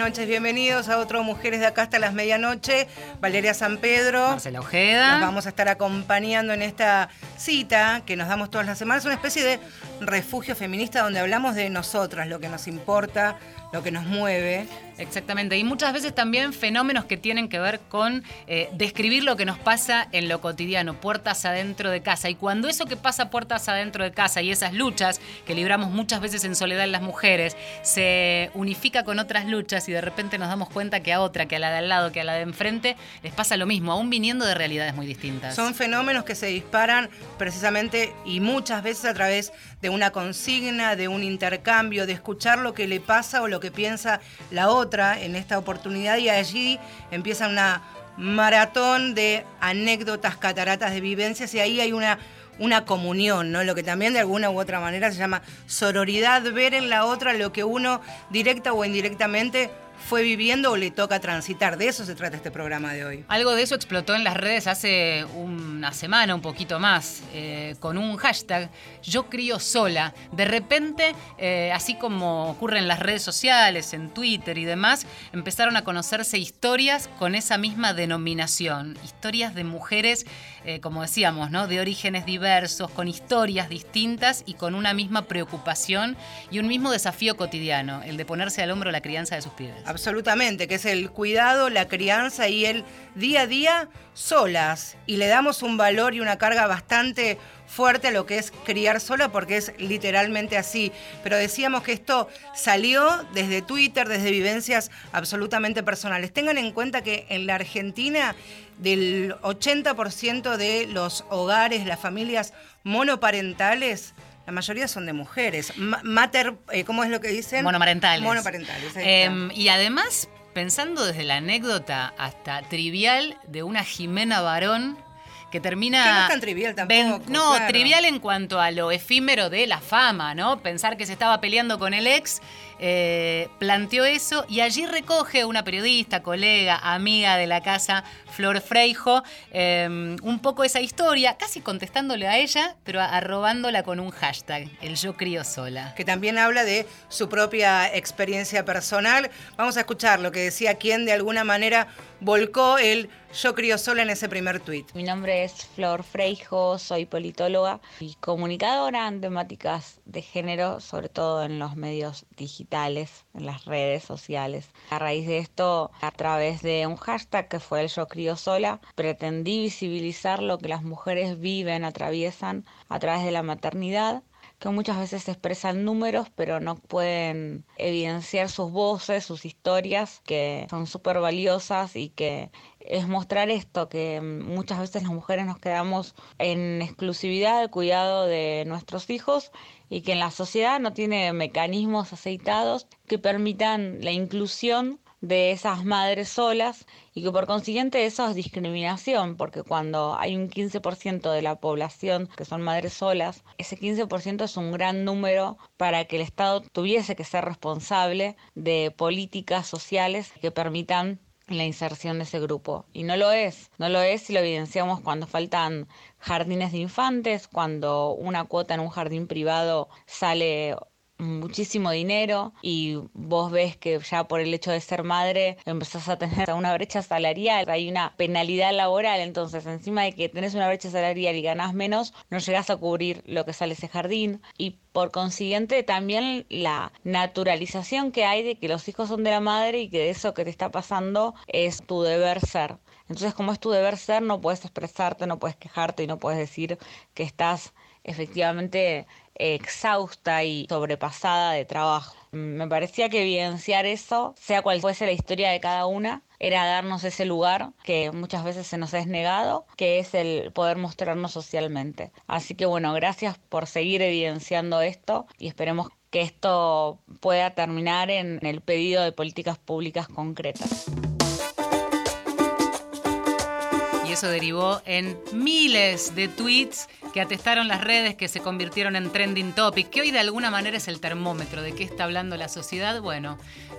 noches. Bienvenidos a otro Mujeres de Acá hasta las medianoche. Valeria San Pedro. Marcela Ojeda. Nos vamos a estar acompañando en esta cita que nos damos todas las semanas. Una especie de refugio feminista donde hablamos de nosotras, lo que nos importa, lo que nos mueve. Exactamente, y muchas veces también fenómenos que tienen que ver con eh, describir lo que nos pasa en lo cotidiano, puertas adentro de casa. Y cuando eso que pasa puertas adentro de casa y esas luchas que libramos muchas veces en soledad en las mujeres, se unifica con otras luchas y de repente nos damos cuenta que a otra, que a la de al lado, que a la de enfrente, les pasa lo mismo, aún viniendo de realidades muy distintas. Son fenómenos que se disparan precisamente y muchas veces a través de una consigna, de un intercambio, de escuchar lo que le pasa o lo que piensa la otra en esta oportunidad y allí empieza una maratón de anécdotas, cataratas de vivencias y ahí hay una, una comunión, ¿no? Lo que también de alguna u otra manera se llama sororidad, ver en la otra lo que uno directa o indirectamente fue viviendo o le toca transitar. De eso se trata este programa de hoy. Algo de eso explotó en las redes hace una semana, un poquito más, eh, con un hashtag, yo crío sola. De repente, eh, así como ocurre en las redes sociales, en Twitter y demás, empezaron a conocerse historias con esa misma denominación. Historias de mujeres, eh, como decíamos, de orígenes diversos, con historias distintas y con una misma preocupación y un mismo desafío cotidiano, el de ponerse al hombro la crianza de sus pibes. Absolutamente, que es el cuidado, la crianza y el día a día solas. Y le damos un valor y una carga bastante fuerte a lo que es criar sola porque es literalmente así. Pero decíamos que esto salió desde Twitter, desde vivencias absolutamente personales. Tengan en cuenta que en la Argentina del 80% de los hogares, las familias monoparentales, la mayoría son de mujeres. mater, eh, ¿cómo es lo que dicen? Monomarentales. Monoparentales. Em, y además, pensando desde la anécdota hasta trivial de una Jimena Varón que termina... Que no es tan trivial tampoco. no, trivial en cuanto a lo efímero de la fama, ¿no? Pensar que se estaba peleando con el ex, eh, planteó eso y allí recoge una periodista, colega, amiga de la casa, Flor Freijo, em, un poco esa historia, casi contestándole a ella, pero arrobándola con un hashtag, el yo crío sola. Que también habla de su propia experiencia personal. Vamos a escuchar lo que decía quien de alguna manera volcó el yo crío sola en ese primer tuit. Mi nombre es Flor Freijo, soy politóloga y comunicadora en temáticas de género, sobre todo en los medios digitales, en las redes sociales. A raíz de esto, a través de un hashtag que fue el yo crío sola, pretendí visibilizar lo que las mujeres viven, atraviesan a través de la maternidad que muchas veces expresan números, pero no pueden evidenciar sus voces, sus historias, que son súper valiosas y que es mostrar esto, que muchas veces las mujeres nos quedamos en exclusividad de cuidado de nuestros hijos y que en la sociedad no tiene mecanismos aceitados que permitan la inclusión de esas madres solas y que por consiguiente eso es discriminación, porque cuando hay un 15% de la población que son madres solas, ese 15% es un gran número para que el Estado tuviese que ser responsable de políticas sociales que permitan la inserción de ese grupo. Y no lo es, no lo es si lo evidenciamos cuando faltan jardines de infantes, cuando una cuota en un jardín privado sale muchísimo dinero y vos ves que ya por el hecho de ser madre empezás a tener una brecha salarial, hay una penalidad laboral, entonces encima de que tenés una brecha salarial y ganás menos, no llegás a cubrir lo que sale ese jardín y por consiguiente también la naturalización que hay de que los hijos son de la madre y que eso que te está pasando es tu deber ser. Entonces como es tu deber ser, no puedes expresarte, no puedes quejarte y no puedes decir que estás efectivamente exhausta y sobrepasada de trabajo. Me parecía que evidenciar eso, sea cual fuese la historia de cada una, era darnos ese lugar que muchas veces se nos es negado, que es el poder mostrarnos socialmente. Así que bueno, gracias por seguir evidenciando esto y esperemos que esto pueda terminar en el pedido de políticas públicas concretas derivó en miles de tweets que atestaron las redes, que se convirtieron en trending topic, que hoy de alguna manera es el termómetro de qué está hablando la sociedad. Bueno,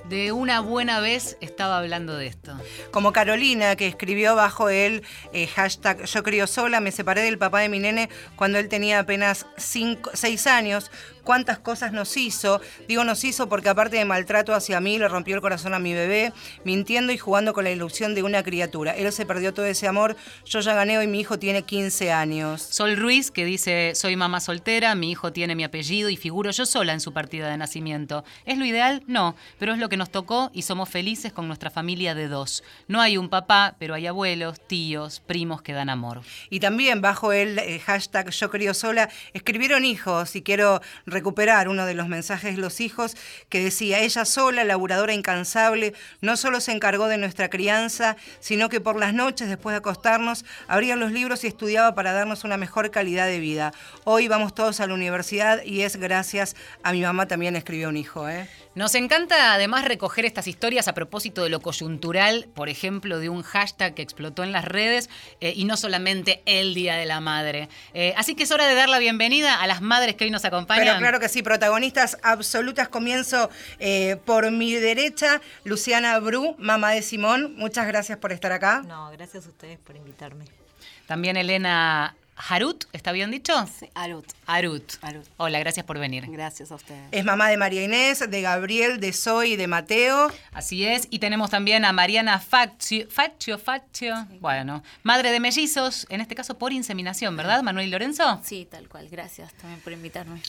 de una buena vez estaba hablando de esto. Como Carolina, que escribió bajo el eh, hashtag Yo crío sola, me separé del papá de mi nene cuando él tenía apenas 6 años cuántas cosas nos hizo. Digo nos hizo porque aparte de maltrato hacia mí, le rompió el corazón a mi bebé, mintiendo y jugando con la ilusión de una criatura. Él se perdió todo ese amor, yo ya gané hoy mi hijo tiene 15 años. Sol Ruiz, que dice, soy mamá soltera, mi hijo tiene mi apellido y figuro yo sola en su partida de nacimiento. ¿Es lo ideal? No, pero es lo que nos tocó y somos felices con nuestra familia de dos. No hay un papá, pero hay abuelos, tíos, primos que dan amor. Y también bajo el eh, hashtag yo crío sola, escribieron hijos y quiero recuperar uno de los mensajes de los hijos que decía, ella sola, laburadora incansable, no solo se encargó de nuestra crianza, sino que por las noches, después de acostarnos, abría los libros y estudiaba para darnos una mejor calidad de vida. Hoy vamos todos a la universidad y es gracias a mi mamá también escribió un hijo. ¿eh? Nos encanta además recoger estas historias a propósito de lo coyuntural, por ejemplo, de un hashtag que explotó en las redes eh, y no solamente el Día de la Madre. Eh, así que es hora de dar la bienvenida a las madres que hoy nos acompañan. Pero claro que sí, protagonistas absolutas. Comienzo eh, por mi derecha, Luciana Bru, mamá de Simón. Muchas gracias por estar acá. No, gracias a ustedes por invitarme. También Elena Harut, ¿está bien dicho? Sí, Arut. Arut. Hola, gracias por venir. Gracias a ustedes. Es mamá de María Inés, de Gabriel, de Zoe y de Mateo. Así es. Y tenemos también a Mariana Faccio, Faccio, Faccio. Bueno, madre de mellizos, en este caso por inseminación, ¿verdad, Manuel y Lorenzo? Sí, tal cual. Gracias también por invitarme.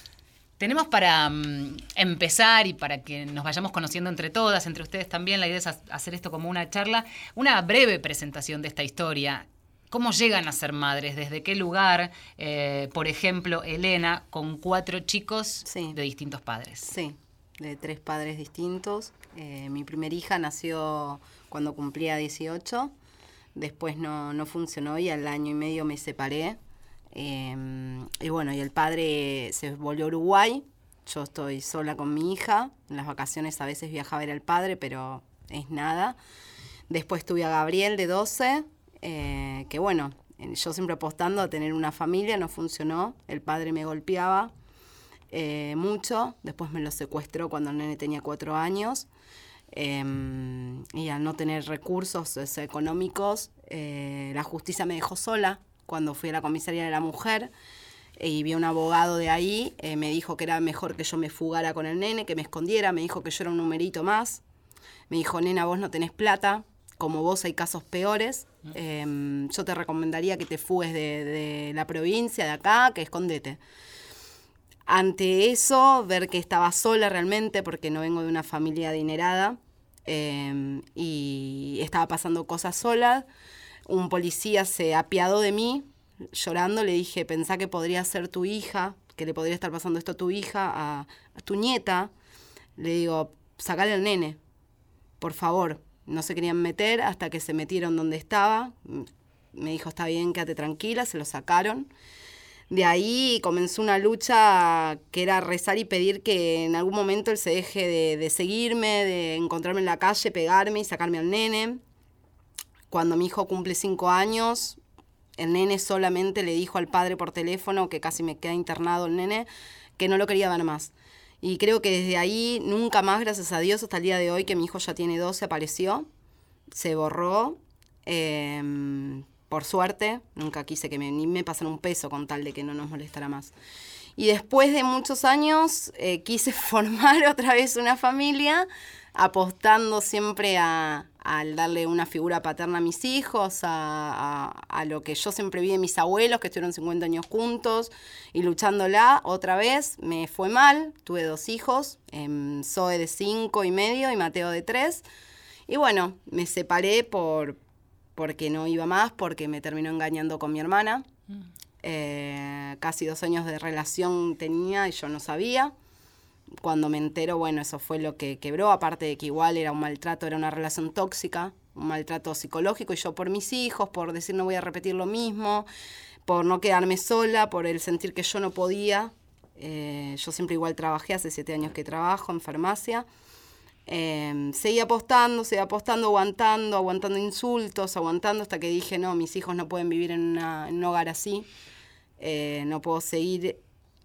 Tenemos para mm, empezar y para que nos vayamos conociendo entre todas, entre ustedes también, la idea es hacer esto como una charla, una breve presentación de esta historia. ¿Cómo llegan a ser madres? ¿Desde qué lugar? Eh, por ejemplo, Elena, con cuatro chicos de distintos padres. Sí, de tres padres distintos. Eh, mi primera hija nació cuando cumplía 18. Después no, no funcionó y al año y medio me separé. Em, y bueno, y el padre se volvió a Uruguay. Yo estoy sola con mi hija. En las vacaciones a veces viajaba a ver al padre, pero es nada. Después tuve a Gabriel de 12 eh, que bueno, yo siempre apostando a tener una familia, no funcionó, el padre me golpeaba eh, mucho, después me lo secuestró cuando el nene tenía cuatro años. Em, y al no tener recursos económicos, eh, la justicia me dejó sola cuando fui a la comisaría de la mujer y vi a un abogado de ahí, me dijo que era mejor que yo me fugara con el nene, que me escondiera, me dijo que yo era un numerito más, me dijo, nena, vos no tenés plata, como vos hay casos peores, Em, yo te recomendaría que te fugues de, la provincia, de acá, que escondete. Ante eso, ver que estaba sola realmente, porque no vengo de una familia adinerada, em, y estaba pasando cosas sola, un policía se apiadó de mí, llorando, le dije, pensá que podría ser tu hija, que le podría estar pasando esto a tu hija, a, a tu nieta. Le digo, sacale al nene, por favor, no se querían meter hasta que se metieron donde estaba. Me dijo, está bien, quédate tranquila, se lo sacaron. De ahí comenzó una lucha que era rezar y pedir que en algún momento él se deje de, seguirme, de encontrarme en la calle, pegarme y sacarme al nene. Cuando mi hijo cumple cinco años, el nene solamente le dijo al padre por teléfono, que casi me queda internado el nene, que no lo quería ver más. Y creo que desde ahí, nunca más, gracias a Dios, hasta el día de hoy, que mi hijo ya tiene 12, apareció, se borró. Em, por suerte, nunca quise que me, ni pasen un peso con tal de que no nos molestara más. Y después de muchos años eh, quise formar otra vez una familia, apostando siempre a, al darle una figura paterna a mis hijos, a, lo que yo siempre vi en mis abuelos, que estuvieron 50 años juntos, y luchándola otra vez, me fue mal, tuve dos hijos, eh, Zoe de 5 y medio y Mateo de 3, y bueno, me separé por, porque no iba más, porque me terminó engañando con mi hermana. Mm. Eh, casi dos años de relación tenía y yo no sabía cuando me entero, bueno, eso fue lo que quebró, aparte de que igual era un maltrato, era una relación tóxica, un maltrato psicológico, y yo por mis hijos, por decir no voy a repetir lo mismo, por no quedarme sola, por el sentir que yo no podía. Eh, yo siempre igual trabajé, hace siete años que trabajo en farmacia. Eh, seguí apostando, seguí apostando, aguantando, aguantando insultos, aguantando hasta que dije, no, mis hijos no pueden vivir en, en un hogar así. eh, no puedo seguir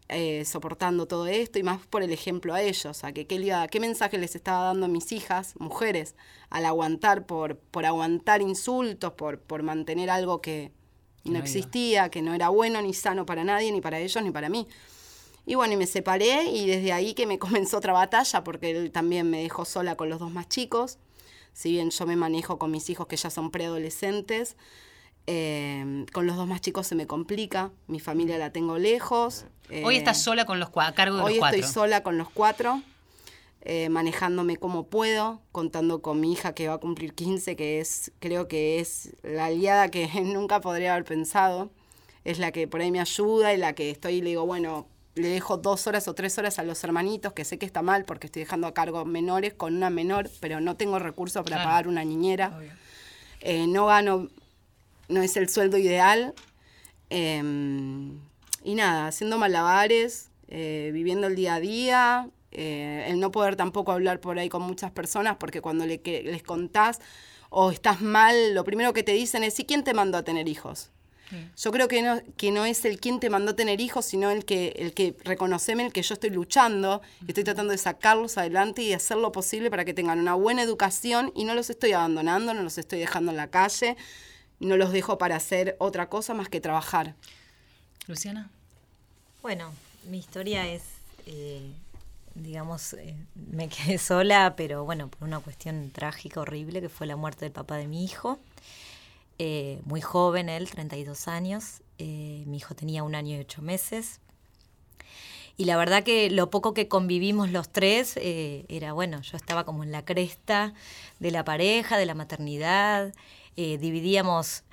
eh, soportando todo esto y más por el ejemplo a ellos, a que qué, qué mensaje les estaba dando a mis hijas, mujeres, al aguantar, por, por aguantar insultos, por, por mantener algo que no, existía, que no era bueno ni sano para nadie, ni para ellos, ni para mí. Y bueno, y me separé y desde ahí que me comenzó otra batalla porque él también me dejó sola con los dos más chicos. Si bien yo me manejo con mis hijos que ya son preadolescentes, eh, con los dos más chicos se me complica. Mi familia la tengo lejos. hoy eh, estás sola con los a cargo de los cuatro. Hoy estoy sola con los cuatro. Eh, manejándome como puedo, contando con mi hija que va a cumplir 15, que es, creo que es la aliada que nunca podría haber pensado. Es la que por ahí me ayuda y la que estoy y le digo, bueno, le dejo dos horas o tres horas a los hermanitos, que sé que está mal porque estoy dejando a cargo menores con una menor, pero no tengo recursos para pagar una niñera. Eh, no gano, no es el sueldo ideal. Em, y nada, haciendo malabares, eh, viviendo el día a día, eh, el no poder tampoco hablar por ahí con muchas personas, porque cuando le, les contás o estás mal, lo primero que te dicen es, ¿y quién te mandó a tener hijos? Yo creo que no, que no es el quien te mandó a tener hijos, sino el que, el que reconoceme el que yo estoy luchando, y estoy tratando de sacarlos adelante y hacer lo posible para que tengan una buena educación y no los estoy abandonando, no los estoy dejando en la calle, no los dejo para hacer otra cosa más que trabajar. Luciana. Bueno, mi historia es eh, digamos, eh, me quedé sola, pero bueno, por una cuestión trágica, horrible, que fue la muerte del papá de mi hijo. Eh, muy joven él, 32 años. Eh, mi hijo tenía un año y ocho meses. Y la verdad que lo poco que convivimos los tres era, bueno, yo estaba como en la cresta de la pareja, de la maternidad. dividíamos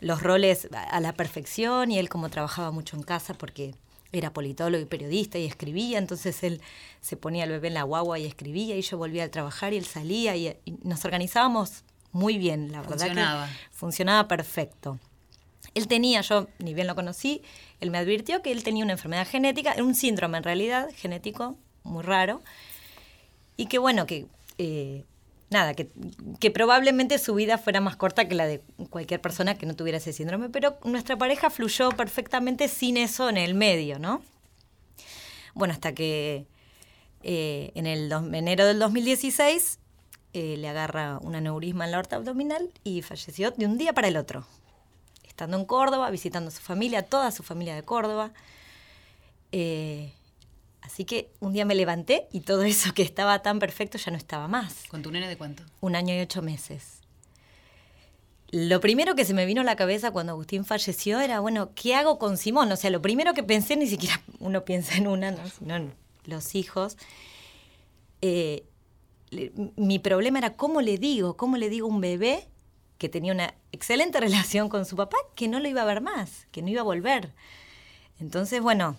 los roles a la perfección y él como trabajaba mucho en casa porque era politólogo y periodista y escribía, entonces él se ponía el bebé en la guagua y escribía y yo volvía a trabajar y él salía y, nos organizábamos muy bien, la verdad funcionaba. que funcionaba perfecto. Él tenía, yo ni bien lo conocí, él me advirtió que él tenía una enfermedad genética, un síndrome en realidad genético muy raro, y que bueno, que eh, nada, que, probablemente su vida fuera más corta que la de cualquier persona que no tuviera ese síndrome, pero nuestra pareja fluyó perfectamente sin eso en el medio, ¿no? Bueno, hasta que eh, en el enero del 2016 eh, le agarra un aneurisma en la aorta abdominal y falleció de un día para el otro, estando en Córdoba, visitando a su familia, toda su familia de Córdoba. Eh, Así que un día me levanté y todo eso que estaba tan perfecto ya no estaba más. ¿Con tu nene de cuánto? Un año y ocho meses. Lo primero que se me vino a la cabeza cuando Agustín falleció era, bueno, ¿qué hago con Simón? O sea, lo primero que pensé, ni siquiera uno piensa en una, ¿no? sino en los hijos. Eh, mi problema era cómo le digo, cómo le digo a un bebé que tenía una excelente relación con su papá, que no lo iba a ver más, que no iba a volver. Entonces, bueno,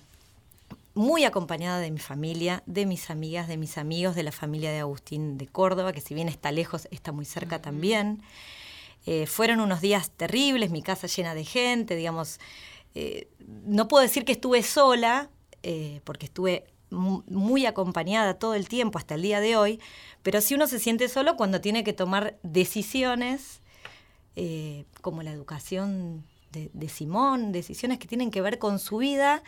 muy acompañada de mi familia, de mis amigas, de mis amigos, de la familia de Agustín de Córdoba, que si bien está lejos, está muy cerca también. Eh, fueron unos días terribles, mi casa llena de gente, digamos, eh, no puedo decir que estuve sola, eh, porque estuve muy acompañada todo el tiempo hasta el día de hoy, pero sí uno se siente solo cuando tiene que tomar decisiones como la educación de, de Simón, decisiones que tienen que ver con su vida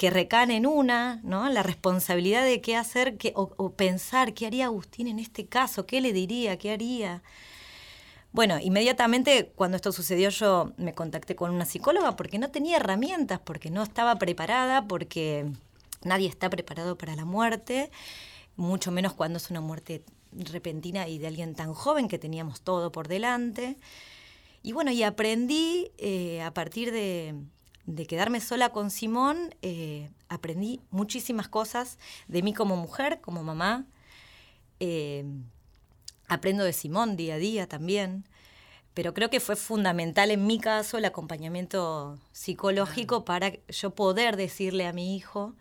que recaen en una, ¿no? La responsabilidad de qué hacer qué, o, pensar qué haría Agustín en este caso, qué le diría, qué haría. Bueno, inmediatamente cuando esto sucedió yo me contacté con una psicóloga porque no tenía herramientas, porque no estaba preparada, porque nadie está preparado para la muerte, mucho menos cuando es una muerte repentina y de alguien tan joven que teníamos todo por delante. Y bueno, y aprendí eh, a partir de, de quedarme sola con Simón, eh, aprendí muchísimas cosas de mí como mujer, como mamá. Eh, aprendo de Simón día a día también. Pero creo que fue fundamental en mi caso el acompañamiento psicológico para yo poder decirle a mi hijo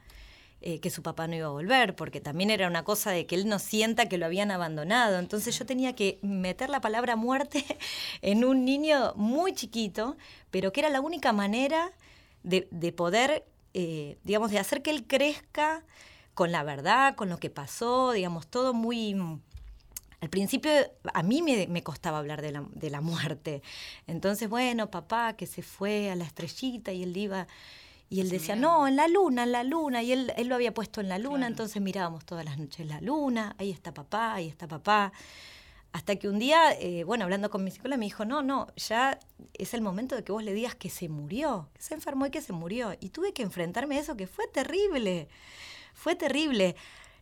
eh, que su papá no iba a volver, porque también era una cosa de que él no sienta que lo habían abandonado. Entonces yo tenía que meter la palabra muerte en un niño muy chiquito, pero que era la única manera de, poder, eh, digamos, de hacer que él crezca con la verdad, con lo que pasó, digamos, todo muy... Al principio a mí me, costaba hablar de la, de la, muerte. Entonces, bueno, papá que se fue a la estrellita y él iba... Y él decía, no, en la luna, en la luna. Y él, él lo había puesto en la luna, entonces mirábamos todas las noches la luna, ahí está papá, ahí está papá. Hasta que un día, eh, bueno, hablando con mi psicóloga, me dijo, no, no, ya es el momento de que vos le digas que se murió, que se enfermó y que se murió. Y tuve que enfrentarme a eso, que fue terrible, fue terrible.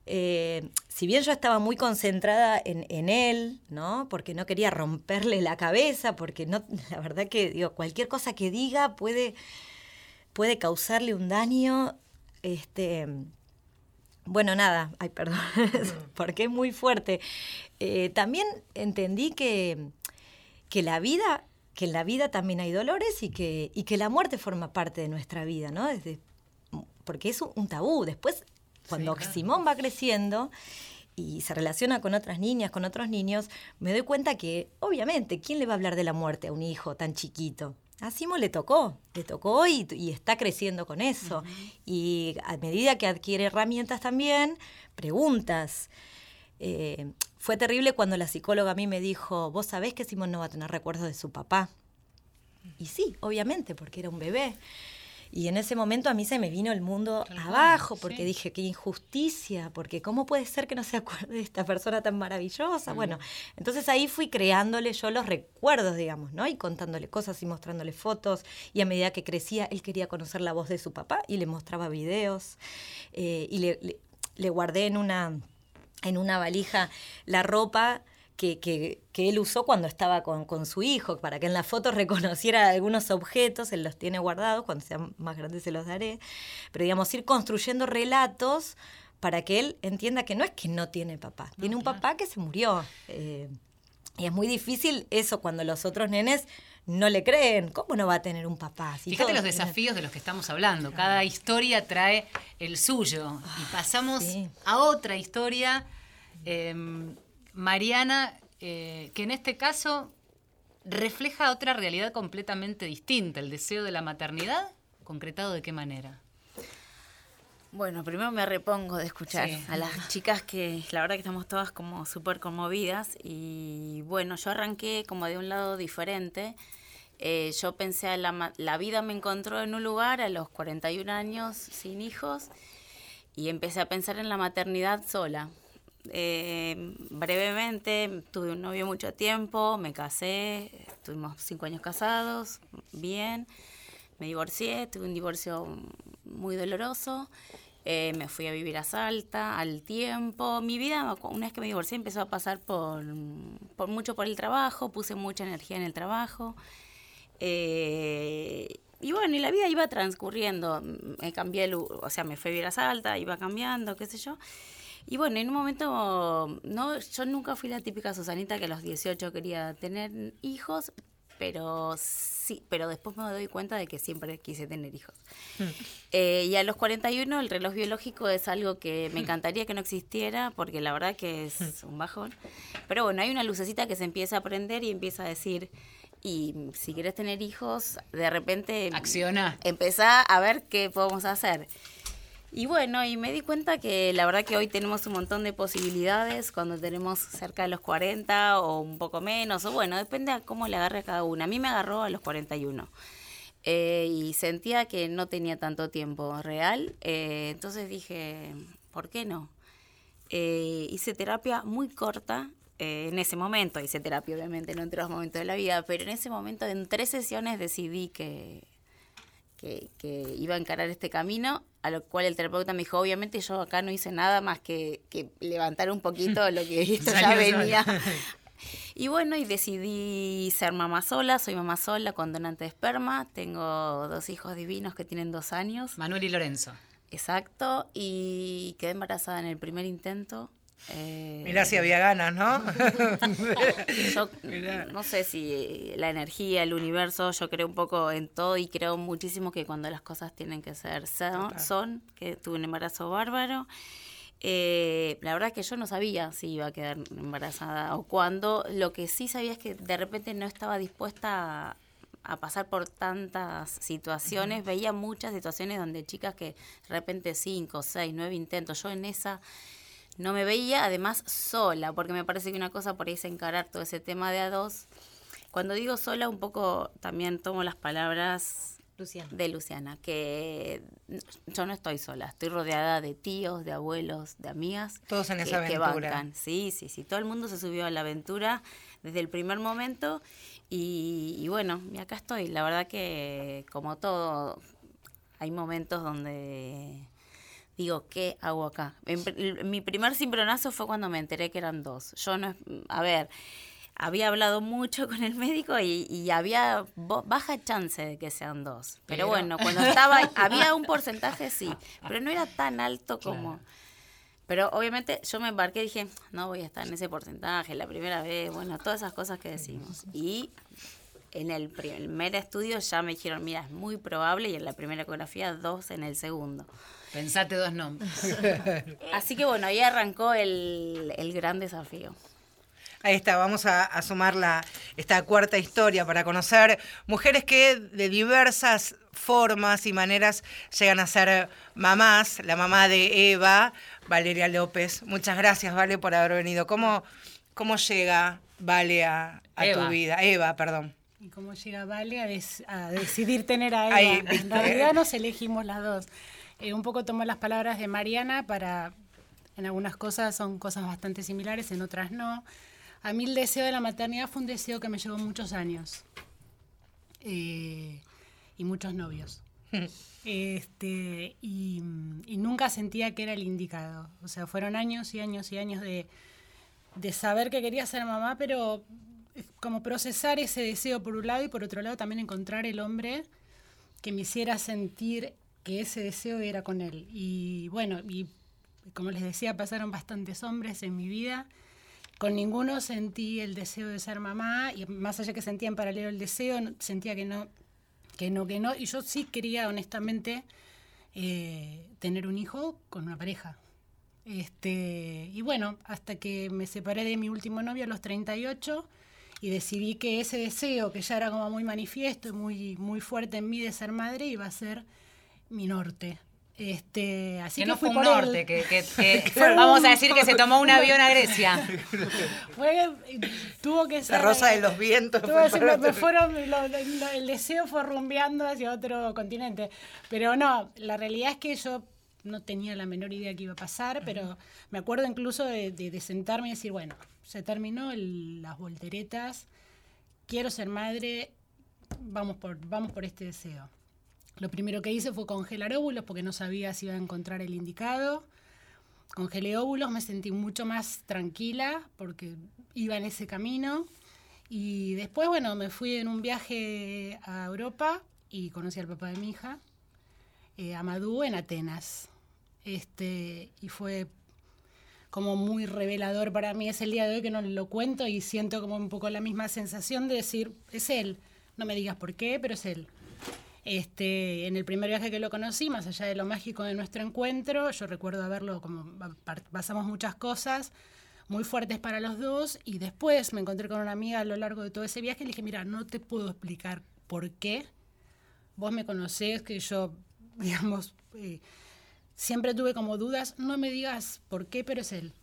Eh, si bien yo estaba muy concentrada en, en, él, ¿no? Porque no quería romperle la cabeza, porque no, la verdad que digo, cualquier cosa que diga puede puede causarle un daño, este, bueno, nada, ay, perdón, porque es muy fuerte. Eh, también entendí que, que la vida, que en la vida también hay dolores y que, y que la muerte forma parte de nuestra vida, ¿no? Desde, porque es un tabú. Después, cuando Simón va creciendo y se relaciona con otras niñas, con otros niños, me doy cuenta que, obviamente, ¿quién le va a hablar de la muerte a un hijo tan chiquito? A Simo le tocó, le tocó y, y está creciendo con eso. Y a medida que adquiere herramientas también, preguntas. Eh, fue terrible cuando la psicóloga a mí me dijo, vos sabés que Simón no va a tener recuerdos de su papá. Y sí, obviamente, porque era un bebé. Y en ese momento a mí se me vino el mundo abajo, porque dije, qué injusticia, porque cómo puede ser que no se acuerde de esta persona tan maravillosa. Bueno, entonces ahí fui creándole yo los recuerdos, digamos, ¿no? Y contándole cosas y mostrándole fotos. Y a medida que crecía, él quería conocer la voz de su papá y le mostraba videos. Eh, y le, le guardé en una, en una valija la ropa que, que, que, él usó cuando estaba con, con, su hijo, para que en la foto reconociera algunos objetos, él los tiene guardados, cuando sean más grandes se los daré, pero digamos, ir construyendo relatos para que él entienda que no es que no tiene papá, no, tiene un claro. papá que se murió. Eh, y es muy difícil eso cuando los otros nenes no le creen. ¿Cómo no va a tener un papá? Si Fíjate los desafíos de los que estamos hablando. Claro. Cada historia trae el suyo. Y pasamos sí. a otra historia. Eh, Mariana, eh, que en este caso refleja otra realidad completamente distinta, el deseo de la maternidad, concretado de qué manera. Bueno, primero me repongo de escuchar sí. a las chicas que la verdad que estamos todas como súper conmovidas y bueno, yo arranqué como de un lado diferente. Eh, yo pensé, la, la vida me encontró en un lugar a los 41 años sin hijos y empecé a pensar en la maternidad sola. Eh, brevemente, tuve un novio mucho tiempo, me casé, estuvimos cinco años casados, bien, me divorcié, tuve un divorcio muy doloroso, eh, me fui a vivir a Salta al tiempo. Mi vida, una vez que me divorcié, empezó a pasar por, por mucho por el trabajo, puse mucha energía en el trabajo. Eh, y bueno, y la vida iba transcurriendo, me cambié, el, o sea, me fui a vivir a Salta, iba cambiando, qué sé yo. Y bueno, en un momento, no, yo nunca fui la típica Susanita que a los 18 quería tener hijos, pero sí, pero después me doy cuenta de que siempre quise tener hijos. Mm. Eh, y a los 41 el reloj biológico es algo que me encantaría que no existiera, porque la verdad que es un bajón. Pero bueno, hay una lucecita que se empieza a prender y empieza a decir, y si quieres tener hijos, de repente... Acciona. Empezá a ver qué podemos hacer. Y bueno, y me di cuenta que la verdad que hoy tenemos un montón de posibilidades cuando tenemos cerca de los 40 o un poco menos, o bueno, depende de cómo le agarre a cada una. A mí me agarró a los 41 eh, y sentía que no tenía tanto tiempo real, eh, entonces dije, ¿por qué no? Eh, hice terapia muy corta. en ese momento hice terapia, obviamente, en otros momentos de la vida, pero en ese momento, en tres sesiones, decidí que, que, que, iba a encarar este camino, a lo cual el terapeuta me dijo, obviamente yo acá no hice nada más que, que levantar un poquito lo que esto ya venía. y bueno, y decidí ser mamá sola, soy mamá sola con donante de esperma, tengo dos hijos divinos que tienen dos años. Manuel y Lorenzo. Exacto, y quedé embarazada en el primer intento. Eh, Mirá si había ganas, ¿no? yo no sé si la energía, el universo, yo creo un poco en todo y creo muchísimo que cuando las cosas tienen que ser son, son que tuve un embarazo bárbaro. Eh, la verdad es que yo no sabía si iba a quedar embarazada o cuándo. Lo que sí sabía es que de repente no estaba dispuesta a, a pasar por tantas situaciones. Uh -huh. Veía muchas situaciones donde chicas que de repente cinco, seis, nueve intentos. Yo en esa no me veía, además sola, porque me parece que una cosa por ahí es encarar todo ese tema de a dos. Cuando digo sola, un poco también tomo las palabras Luciana. de Luciana, que yo no estoy sola, estoy rodeada de tíos, de abuelos, de amigas. Todos en que- esa que aventura. bancan. Sí, sí, sí, todo el mundo se subió a la aventura desde el primer momento y, y bueno, y acá estoy. La verdad que como todo, hay momentos donde digo, ¿qué hago acá? En mi primer cimbronazo fue cuando me enteré que eran dos. Yo no, a ver, había hablado mucho con el médico y, y había baja chance de que sean dos. Pero, Pero- bueno, cuando estaba, había un porcentaje sí, pero no era tan alto como... Pero obviamente yo me embarqué y dije, no voy a estar en ese porcentaje, la primera vez, bueno, todas esas cosas que decimos. Y en el primer estudio ya me dijeron, mira, es muy probable, y en la primera ecografía dos en el segundo. Pensate dos nombres. Así que bueno, ahí arrancó el, el gran desafío. Ahí está, vamos a, a sumar la, esta cuarta historia para conocer mujeres que de diversas formas y maneras llegan a ser mamás. La mamá de Eva, Valeria López. Muchas gracias, Vale, por haber venido. ¿Cómo, cómo llega Vale a, a tu vida? Eva, perdón. ¿Y cómo llega Vale a, des- a decidir tener a Eva? Ahí, en realidad nos elegimos las dos. Eh, un poco tomó las palabras de Mariana para, en algunas cosas son cosas bastante similares, en otras no. A mí el deseo de la maternidad fue un deseo que me llevó muchos años. Eh, y muchos novios. Este, y, y nunca sentía que era el indicado. O sea, fueron años y años y años de, de saber que quería ser mamá, pero eh, como procesar ese deseo por un lado y por otro lado también encontrar el hombre que me hiciera sentir que ese deseo era con él. Y bueno, y como les decía, pasaron bastantes hombres en mi vida. Con ninguno sentí el deseo de ser mamá y más allá que sentía en paralelo el deseo, sentía que no, que no, que no. Y yo sí quería honestamente eh, tener un hijo con una pareja. Este, y bueno, hasta que me separé de mi último novio a los 38 y decidí que ese deseo, que ya era como muy manifiesto y muy, muy fuerte en mí de ser madre, iba a ser mi norte. Este, así que que, no fui fue un por norte, que, que- que- vamos a decir que se tomó un avión a Grecia. Fue- tuvo que La ser. rosa de los vientos. Tuvo que ser- me- me fueron, lo- lo- el deseo fue rumbeando hacia otro continente. Pero no, la realidad es que yo no tenía la menor idea que iba a pasar, pero me acuerdo incluso de, de- de sentarme y decir, bueno, se terminó el- las volteretas, quiero ser madre, vamos por, vamos por este deseo. Lo primero que hice fue congelar óvulos porque no sabía si iba a encontrar el indicado. Congelé óvulos, me sentí mucho más tranquila porque iba en ese camino. Y después, bueno, me fui en un viaje a Europa y conocí al papá de mi hija, eh, Amadou, en Atenas. Este, y fue como muy revelador para mí. Es el día de hoy que no lo cuento y siento como un poco la misma sensación de decir, es él. No me digas por qué, pero es él. Este, en el primer viaje que lo conocí, más allá de lo mágico de nuestro encuentro, yo recuerdo haberlo como pa- pasamos muchas cosas muy fuertes para los dos y después me encontré con una amiga a lo largo de todo ese viaje y le dije, mira, no te puedo explicar por qué. Vos me conocés, que yo, digamos, eh, siempre tuve como dudas, no me digas por qué, pero es él.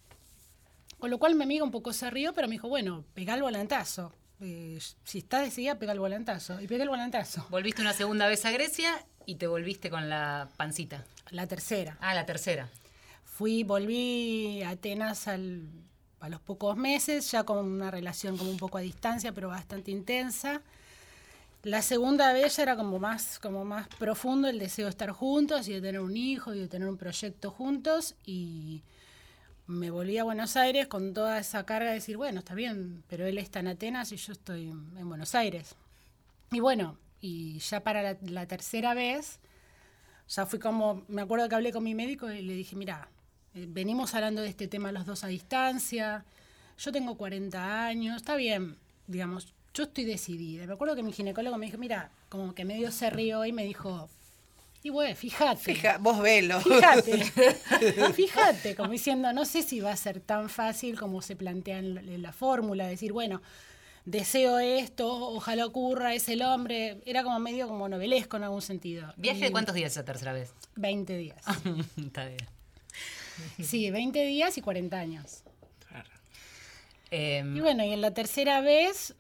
Con lo cual mi amiga un poco se rió, pero me dijo, bueno, pegá el volantazo. Eh, si está decidida, pega el volantazo. Y pegué el volantazo. Volviste una segunda vez a Grecia y te volviste con la pancita. La tercera. Ah, la tercera. Fui, volví a Atenas al- a los pocos meses, ya con una relación como un poco a distancia, pero bastante intensa. La segunda vez ya era como más, como más profundo el deseo de estar juntos y de tener un hijo y de tener un proyecto juntos. Y me volví a Buenos Aires con toda esa carga de decir, bueno, está bien, pero él está en Atenas y yo estoy en Buenos Aires. Y bueno, y ya para la, la tercera vez, ya fui como, me acuerdo que hablé con mi médico y le dije, mira, eh, venimos hablando de este tema los dos a distancia, yo tengo 40 años, está bien, digamos, yo estoy decidida. Me acuerdo que mi ginecólogo me dijo, mira, como que medio se rió y me dijo, y bueno, fíjate. Fija, vos velo. Fíjate, fíjate, como diciendo, no sé si va a ser tan fácil como se plantea en la, en la fórmula, decir, bueno, deseo esto, ojalá ocurra, es el hombre, era como medio como novelesco en algún sentido. ¿Viaje de cuántos días esa tercera vez? 20 días. Está bien. Sí, 20 días y 40 años. Em, Y bueno, y en la tercera vez...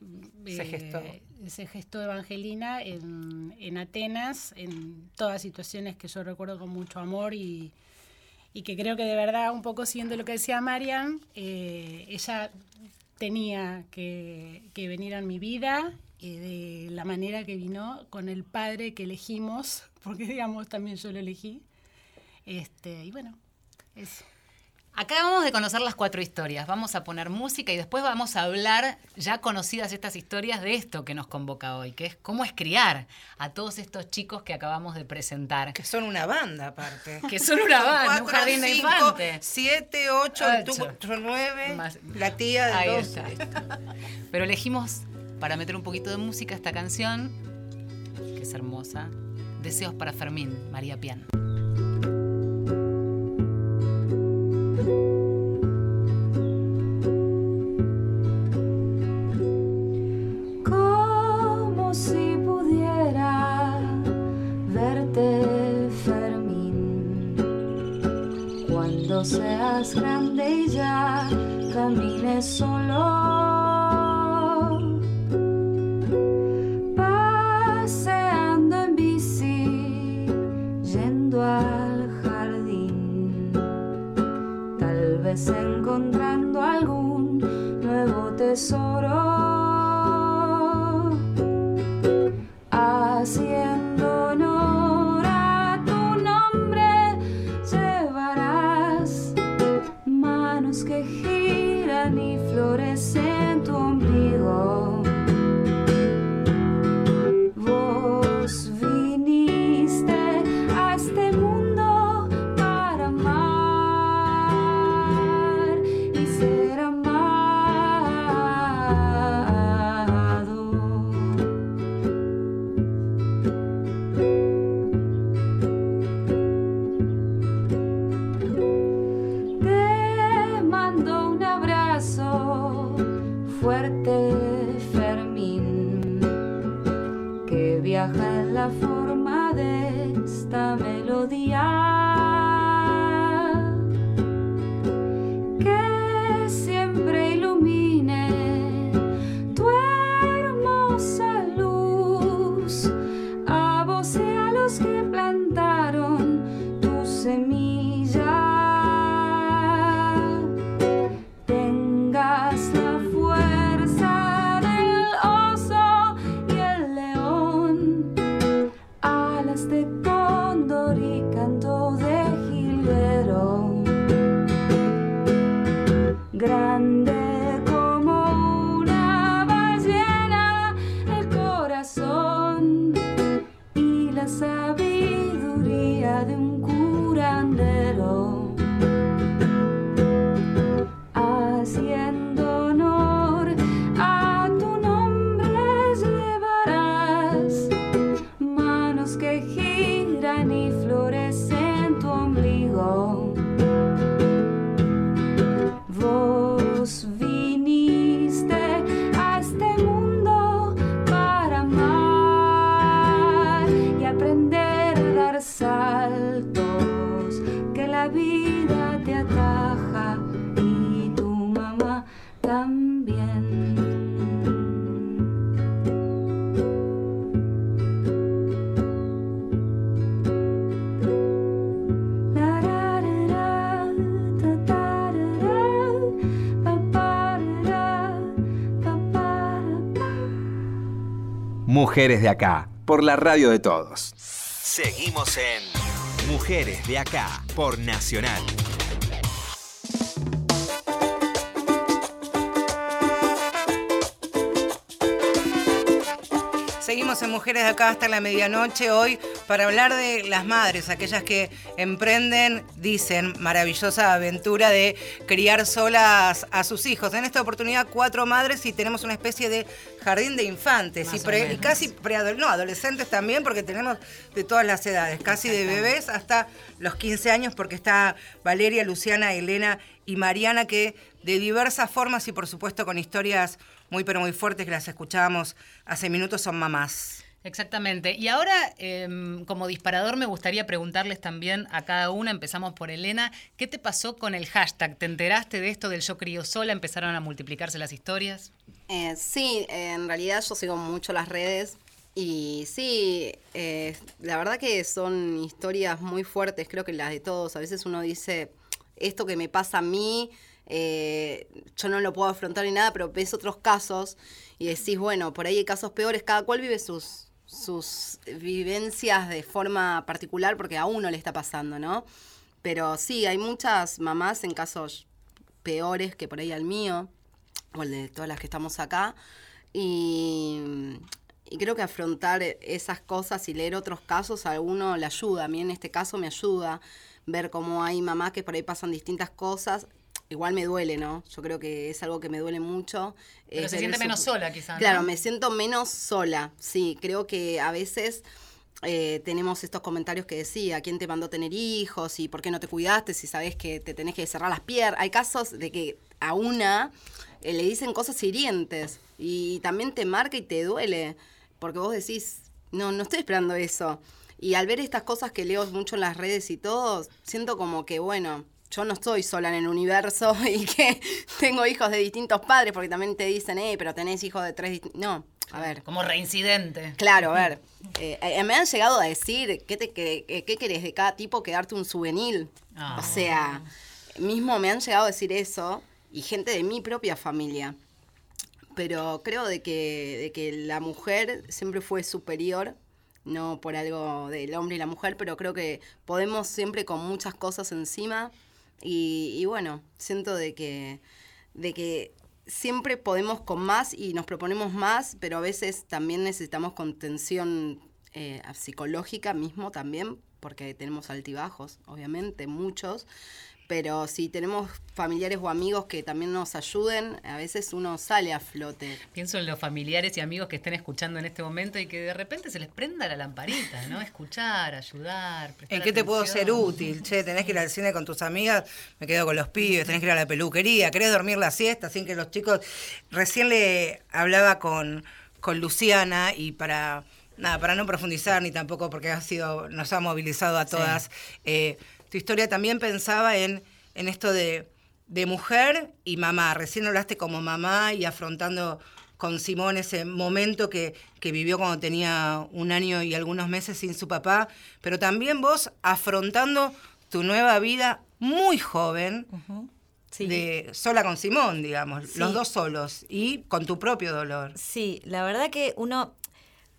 Se eh, gestó. Ese gesto de Evangelina en, en Atenas, en todas situaciones que yo recuerdo con mucho amor y, y que creo que de verdad, un poco siguiendo lo que decía Marian, eh, ella tenía que, que venir a mi vida eh, de la manera que vino, con el padre que elegimos, porque digamos también yo lo elegí. Este, y bueno, eso. Acabamos de conocer las cuatro historias. Vamos a poner música y después vamos a hablar, ya conocidas estas historias, de esto que nos convoca hoy, que es cómo es criar a todos estos chicos que acabamos de presentar. Que son una banda, aparte. Que son una banda, un jardín de cinco, infantes. Siete, ocho, Ocho. tú, nueve, Más- la tía de Ahí dos. está. Pero elegimos, para meter un poquito de música, esta canción, que es hermosa. Deseos para Fermín, María Pian. Como la forma de esta Mujeres de acá, por la radio de todos. Seguimos en Mujeres de Acá por Nacional. Seguimos en Mujeres de Acá hasta la medianoche hoy para hablar de las madres, aquellas que emprenden, dicen, maravillosa aventura de criar solas a sus hijos. En esta oportunidad, cuatro madres y tenemos una especie de jardín de infantes y, pre- y casi preadolescentes, no, adolescentes también, porque tenemos de todas las edades, casi de bebés hasta los 15 años, porque está Valeria, Luciana, Elena y Mariana, que de diversas formas y por supuesto con historias muy pero muy fuertes que las escuchábamos hace minutos son mamás. Exactamente. Y ahora, em, como disparador, me gustaría preguntarles también a cada una, empezamos por Elena, ¿qué te pasó con el hashtag? ¿Te enteraste de esto del yo crío sola? ¿Empezaron a multiplicarse las historias? Eh, sí, en realidad yo sigo mucho las redes y sí, eh, la verdad que son historias muy fuertes, creo que las de todos. A veces uno dice, esto que me pasa a mí, eh, yo no lo puedo afrontar ni nada, pero ves otros casos y decís, bueno, por ahí hay casos peores, cada cual vive sus, sus vivencias de forma particular porque a uno le está pasando, ¿no? Pero sí, hay muchas mamás en casos peores que por ahí al mío, o el de todas las que estamos acá, y, y creo que afrontar esas cosas y leer otros casos a uno le ayuda, a mí en este caso me ayuda ver cómo hay mamás que por ahí pasan distintas cosas. Igual me duele, ¿no? Yo creo que es algo que me duele mucho. Pero eh, se siente menos sola, quizás. Claro, me siento menos sola, sí. Creo que a veces eh, tenemos estos comentarios que decía, ¿quién te mandó a tener hijos? ¿Y por qué no te cuidaste si sabes que te tenés que cerrar las piernas? Hay casos de que a una eh, le dicen cosas hirientes y también te marca y te duele, porque vos decís, no, no estoy esperando eso. Y al ver estas cosas que leo mucho en las redes y todo, siento como que, bueno, yo no estoy sola en el universo y que tengo hijos de distintos padres, porque también te dicen, eh, pero tenés hijos de tres distintos... No, a ver. Como reincidente. Claro, a ver. eh, eh, me han llegado a decir, ¿qué, te, que- que- ¿qué querés de cada tipo? Quedarte un souvenir. Ah. O sea, mismo me han llegado a decir eso y gente de mi propia familia. Pero creo de que, de que la mujer siempre fue superior, no por algo del hombre y la mujer, pero creo que podemos siempre con muchas cosas encima. Y, y bueno, siento de que, de que siempre podemos con más y nos proponemos más, pero a veces también necesitamos contención eh, psicológica mismo también, porque tenemos altibajos, obviamente, muchos. Pero si tenemos familiares o amigos que también nos ayuden, a veces uno sale a flote. Pienso en los familiares y amigos que estén escuchando en este momento y que de repente se les prenda la lamparita, ¿no? Escuchar, ayudar. prestar ¿En qué te puedo ser útil? Che, tenés que ir al cine con tus amigas, me quedo con los pibes, tenés que ir a la peluquería, querés dormir la siesta sin que los chicos... Recién le hablaba con, con Luciana y para... Nada, para no profundizar ni tampoco porque ha sido, nos ha movilizado a todas. eh, tu historia también pensaba en, en esto de, de mujer y mamá. Recién hablaste como mamá y afrontando con Simón ese momento que, que vivió cuando tenía un año y algunos meses sin su papá, pero también vos afrontando tu nueva vida muy joven, Sí. de sola con Simón, digamos, Sí. los dos solos y con tu propio dolor. Sí, la verdad que uno,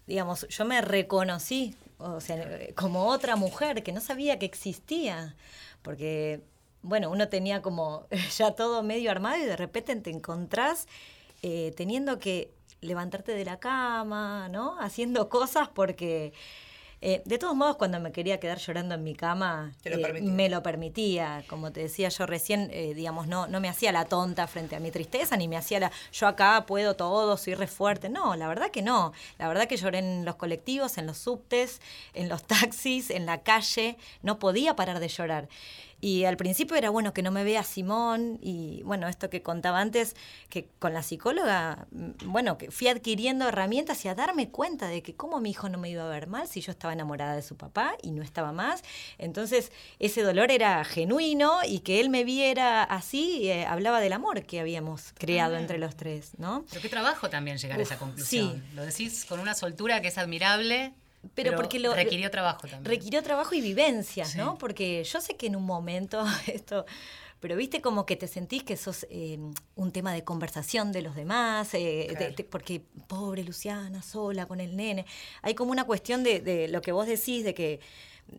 digamos, yo me reconocí, o sea, como otra mujer que no sabía que existía, porque, bueno, uno tenía como ya todo medio armado y de repente te encontrás eh, teniendo que levantarte de la cama, ¿no? Haciendo cosas porque... eh, de todos modos, cuando me quería quedar llorando en mi cama, lo eh, me lo permitía. Como te decía yo recién, eh, digamos, no, no me hacía la tonta frente a mi tristeza, ni me hacía la, yo acá puedo todo, soy re fuerte. No, la verdad que no. La verdad que lloré en los colectivos, en los subtes, en los taxis, en la calle. No podía parar de llorar. Y al principio era bueno que no me vea Simón y bueno, esto que contaba antes, que con la psicóloga, mm, bueno, que fui adquiriendo herramientas y a darme cuenta de que cómo mi hijo no me iba a ver mal si yo estaba enamorada de su papá y no estaba más. Entonces ese dolor era genuino y que él me viera así, eh, hablaba del amor que habíamos creado Ah. entre los tres, ¿no? Pero qué trabajo también llegar a esa conclusión. sí. Lo decís con una soltura que es admirable, Pero pero, porque lo- requirió trabajo también. Requirió trabajo y vivencias, Sí. ¿no? Porque yo sé que en un momento esto, pero viste como que te sentís que sos eh, un tema de conversación de los demás, eh, de- Claro. de- porque pobre Luciana, sola con el nene. Hay como una cuestión de, de lo que vos decís, de que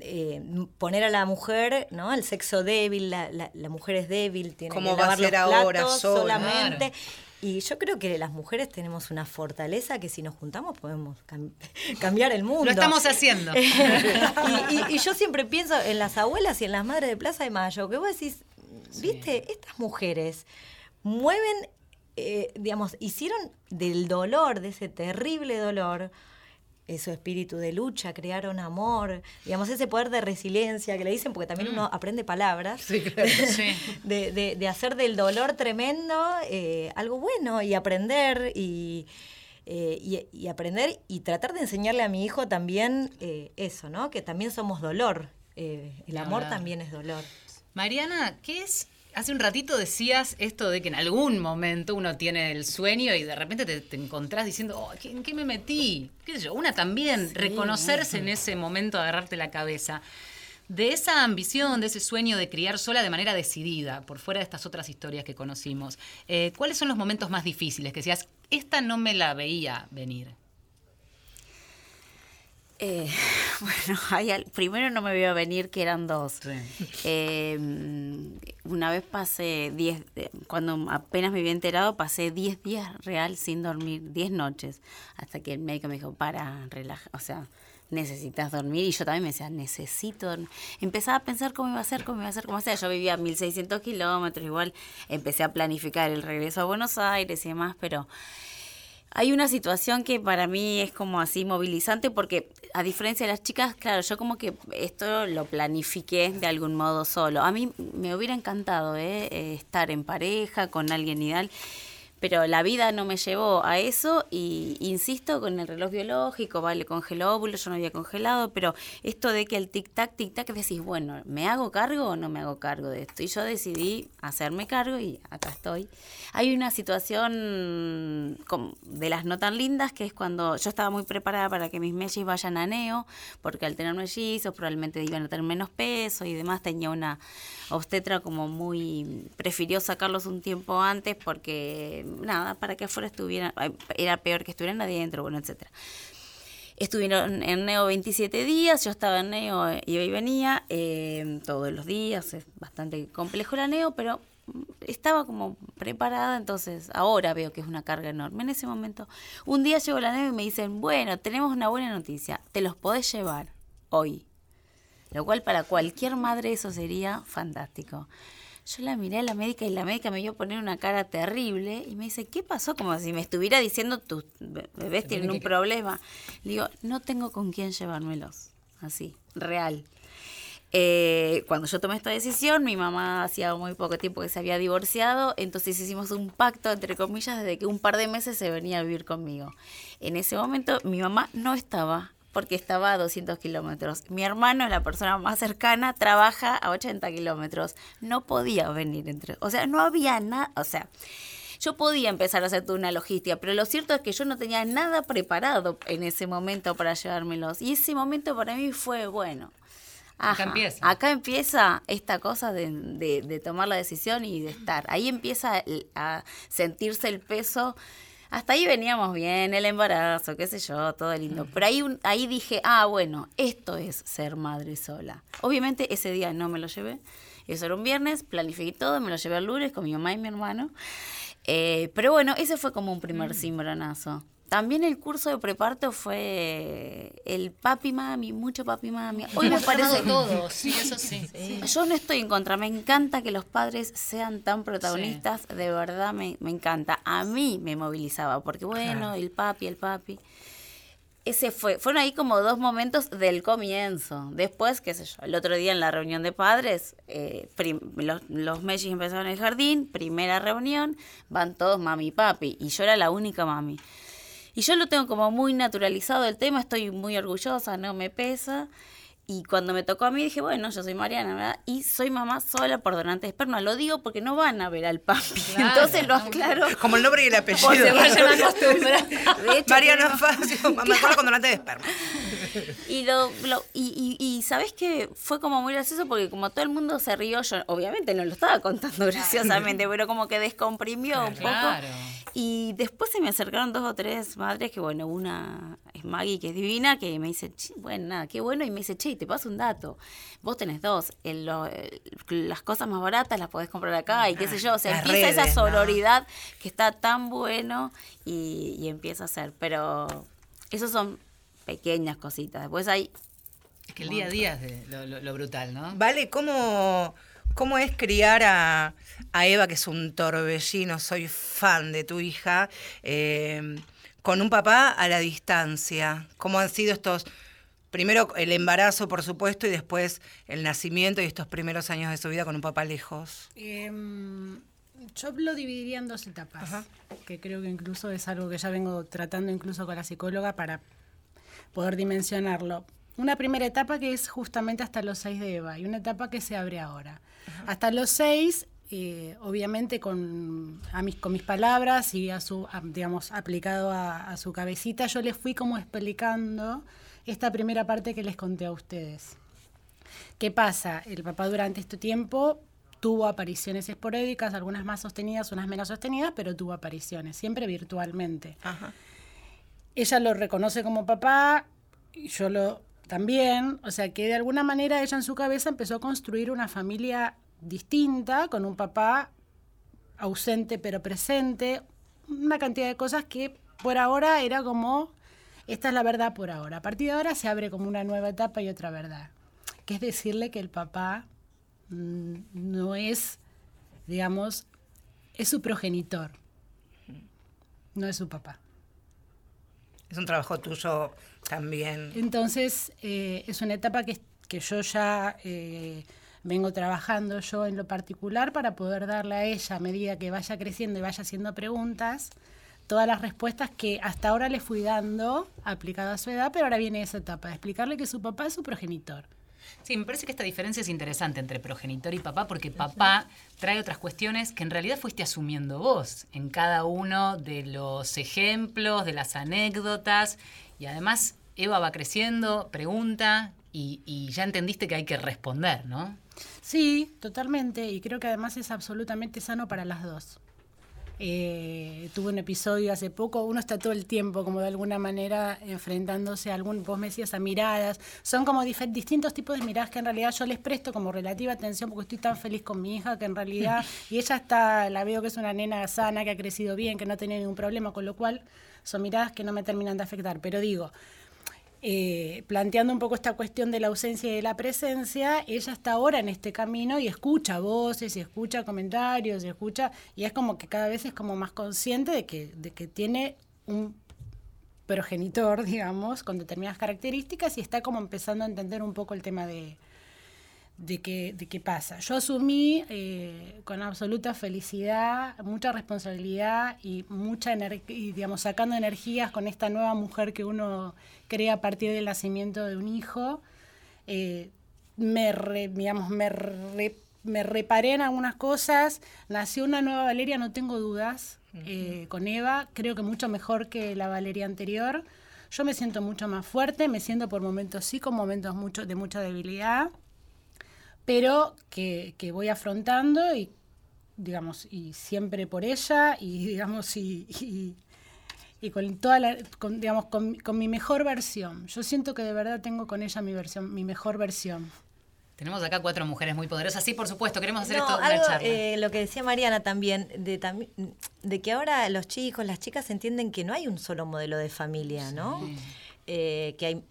eh, poner a la mujer, ¿no? El sexo débil, la, la- la mujer es débil, tiene ¿Cómo que va a lavar los ser ahora platos sola? solamente. Y yo creo que las mujeres tenemos una fortaleza que si nos juntamos podemos cam- cambiar el mundo. Lo estamos haciendo. y, y- y yo siempre pienso en las abuelas y en las madres de Plaza de Mayo, que vos decís, viste, estas mujeres mueven, eh, digamos, hicieron del dolor, de ese terrible dolor, su espíritu de lucha, crearon amor, digamos, ese poder de resiliencia que le dicen, porque también uno aprende palabras, Sí. de, de- de hacer del dolor tremendo eh, algo bueno y aprender y, eh, y, y aprender y tratar de enseñarle a mi hijo también eh, eso, ¿no? Que también somos dolor. El amor también es dolor. Mariana, ¿qué es? Hace un ratito decías esto de que en algún momento uno tiene el sueño y de repente te, te encontrás diciendo, oh, ¿qué- ¿en qué me metí? ¿Qué sé yo? Una también, reconocerse en ese momento, agarrarte la cabeza. De esa ambición, de ese sueño de criar sola de manera decidida, por fuera de estas otras historias que conocimos, eh, ¿cuáles son los momentos más difíciles que decías, esta no me la veía venir? Eh, bueno, hay al- primero no me veo venir que eran dos. Eh, una vez pasé 10, eh, cuando apenas me había enterado, pasé 10 días real sin dormir, 10 noches, hasta que el médico me dijo, para, relaja, o sea, necesitas dormir. Y yo también me decía, necesito dormir. Empezaba a pensar cómo iba a ser, cómo iba a ser, cómo iba a ser. Yo vivía a 1600 kilómetros, igual empecé a planificar el regreso a Buenos Aires y demás, pero... Hay una situación que para mí es como así movilizante porque a diferencia de las chicas, claro, yo como que esto lo planifiqué de algún modo solo. A mí me hubiera encantado ¿eh? Estar en pareja con alguien ideal, pero la vida no me llevó a eso y insisto con el reloj biológico, vale, congeló óvulos, yo no había congelado, pero esto de que el tic-tac, tic-tac, decís, bueno, ¿me hago cargo o no me hago cargo de esto? Y yo decidí hacerme cargo y acá estoy. Hay una situación de las no tan lindas que es cuando yo estaba muy preparada para que mis mellizos vayan a neo, porque al tener mellizos probablemente iban a tener menos peso y demás. Tenía una obstetra como muy... prefirió sacarlos un tiempo antes porque, nada, para que afuera estuvieran... Era peor que estuvieran adentro, bueno, etcétera. Estuvieron en Neo 27 días, yo estaba en Neo, eh, iba y venía eh, todos los días, es bastante complejo la Neo, pero estaba como preparada, entonces ahora veo que es una carga enorme. En ese momento, un día llegó la Neo y me dicen, bueno, tenemos una buena noticia, te los podés llevar hoy. Lo cual para cualquier madre eso sería fantástico. Yo la miré a la médica y la médica me vio poner una cara terrible y me dice, ¿qué pasó? Como si me estuviera diciendo, tus be- bebés tienen un problema. Le digo, no tengo con quién llevármelos. Así, real. Eh, cuando yo tomé esta decisión, mi mamá hacía muy poco tiempo que se había divorciado, entonces hicimos un pacto, entre comillas, desde que un par de meses se venía a vivir conmigo. En ese momento mi mamá no estaba porque estaba a 200 kilómetros. Mi hermano, la persona más cercana, trabaja a 80 kilómetros. No podía venir entre... O sea, no había nada... O sea, yo podía empezar a hacer toda una logística, pero lo cierto es que yo no tenía nada preparado en ese momento para llevármelos. Y ese momento para mí fue, bueno... Acá empieza. Acá empieza esta cosa de, de- de tomar la decisión y de estar. Ahí empieza a sentirse el peso. Hasta ahí veníamos bien, el embarazo, qué sé yo, todo lindo. Pero ahí, un- ahí dije, ah, bueno, esto es ser madre sola. Obviamente ese día no me lo llevé. Eso era un viernes, planifiqué todo, me lo llevé el lunes con mi mamá y mi hermano. Eh, pero bueno, ese fue como un primer cimbronazo. También el curso de preparto fue el papi mami, mucho papi mami. Hoy me parece todo, sí, eso sí. yo no estoy en contra, me encanta que los padres sean tan protagonistas, de verdad me, me encanta. A mí me movilizaba, porque bueno, el papi, el papi. Ese fue, fueron ahí como dos momentos del comienzo. Después, qué sé yo, el otro día en la reunión de padres, eh, prim- los, los Mellis empezaron en el jardín, primera reunión, van todos mami y papi, y yo era la única mami. Y yo lo tengo como muy naturalizado el tema, estoy muy orgullosa, no me pesa. Y cuando me tocó a mí dije, bueno, yo soy Mariana, ¿verdad? Y soy mamá sola por donante de esperma. Lo digo porque no van a ver al papi. Claro, Entonces lo aclaro. Como el nombre y el apellido. Vayan. De hecho, Mariana Facio, mamá sola con donante de esperma. y lo, lo- y, y, y sabes que fue como muy gracioso porque como todo el mundo se rió, yo obviamente no lo estaba contando graciosamente, pero como que descomprimió un poco. Claro. Y después se me acercaron dos o tres madres que, bueno, una es Maggie, que es divina, que me dice, "Che, bueno, nada, qué bueno, y me dice, che, te paso un dato. Vos tenés dos, el- lo- el- las cosas más baratas las podés comprar acá, y qué sé yo. O sea, Las empieza esa sororidad que está tan bueno y, y empieza a ser. Pero esos son pequeñas cositas. Después hay Es que el día a día es de lo, lo- lo brutal, ¿no? Vale, ¿cómo, cómo es criar a, a Eva, que es un torbellino? Soy fan de tu hija, eh, con un papá a la distancia. ¿Cómo han sido estos, primero el embarazo, por supuesto, y después el nacimiento y estos primeros años de su vida con un papá lejos? Em, Yo lo dividiría en dos etapas, que creo que incluso es algo que ya vengo tratando incluso con la psicóloga para poder dimensionarlo. Una primera etapa que es justamente hasta los seis de Eva y una etapa que se abre ahora. Hasta los seis, eh, obviamente con, a mis, con mis palabras y a su, a- digamos, aplicado a, a su cabecita, yo les fui como explicando esta primera parte que les conté a ustedes. ¿Qué pasa? El papá durante este tiempo tuvo apariciones esporádicas, algunas más sostenidas, unas menos sostenidas, pero tuvo apariciones, siempre virtualmente. Ella lo reconoce como papá, y yo lo también, o sea que de alguna manera ella en su cabeza empezó a construir una familia distinta, con un papá ausente pero presente, una cantidad de cosas que por ahora era como, esta es la verdad por ahora. A partir de ahora se abre como una nueva etapa y otra verdad, que es decirle que el papá mm, no es, digamos, es su progenitor, no es su papá. Es un trabajo tuyo también. Entonces, eh, es una etapa que, que yo ya eh, vengo trabajando yo en lo particular para poder darle a ella, a medida que vaya creciendo y vaya haciendo preguntas, todas las respuestas que hasta ahora le fui dando aplicado a su edad, pero ahora viene esa etapa de explicarle que su papá es su progenitor. Sí, me parece que esta diferencia es interesante entre progenitor y papá, porque papá trae otras cuestiones que en realidad fuiste asumiendo vos en cada uno de los ejemplos, de las anécdotas, y además Eva va creciendo, pregunta, y, y ya entendiste que hay que responder, ¿no? Sí, totalmente, y creo que además es absolutamente sano para las dos. Eh, tuve un episodio hace poco, uno está todo el tiempo como de alguna manera enfrentándose a algún, vos me decías, a miradas, son como distintos tipos de miradas que en realidad yo les presto como relativa atención porque estoy tan feliz con mi hija que en realidad, y ella está, la veo que es una nena sana, que ha crecido bien, que no tiene ningún problema, con lo cual son miradas que no me terminan de afectar, pero digo, eh, planteando un poco esta cuestión de la ausencia y de la presencia, ella está ahora en este camino y escucha voces y escucha comentarios y escucha, y es como que cada vez es como más consciente de que, de que tiene un progenitor, digamos, con determinadas características y está como empezando a entender un poco el tema de, de qué, de qué pasa. Yo asumí eh, con absoluta felicidad, mucha responsabilidad y mucha energía, digamos, sacando energías con esta nueva mujer que uno crea a partir del nacimiento de un hijo. Eh, me, re- digamos, me, re- me reparé en algunas cosas, nació una nueva Valeria, no tengo dudas, eh, con Eva, creo que mucho mejor que la Valeria anterior. Yo me siento mucho más fuerte, me siento por momentos sí, con momentos mucho, de mucha debilidad pero que, que voy afrontando y digamos y siempre por ella y digamos y, y, y con toda la con, digamos con, con mi mejor versión yo siento que de verdad tengo con ella mi versión mi mejor versión Tenemos acá cuatro mujeres muy poderosas. Sí, por supuesto, queremos hacer No, esto una algo, charla. eh, lo que decía Mariana también, de, tam- de que ahora los chicos, las chicas entienden que no hay un solo modelo de familia, ¿no? Eh, que hay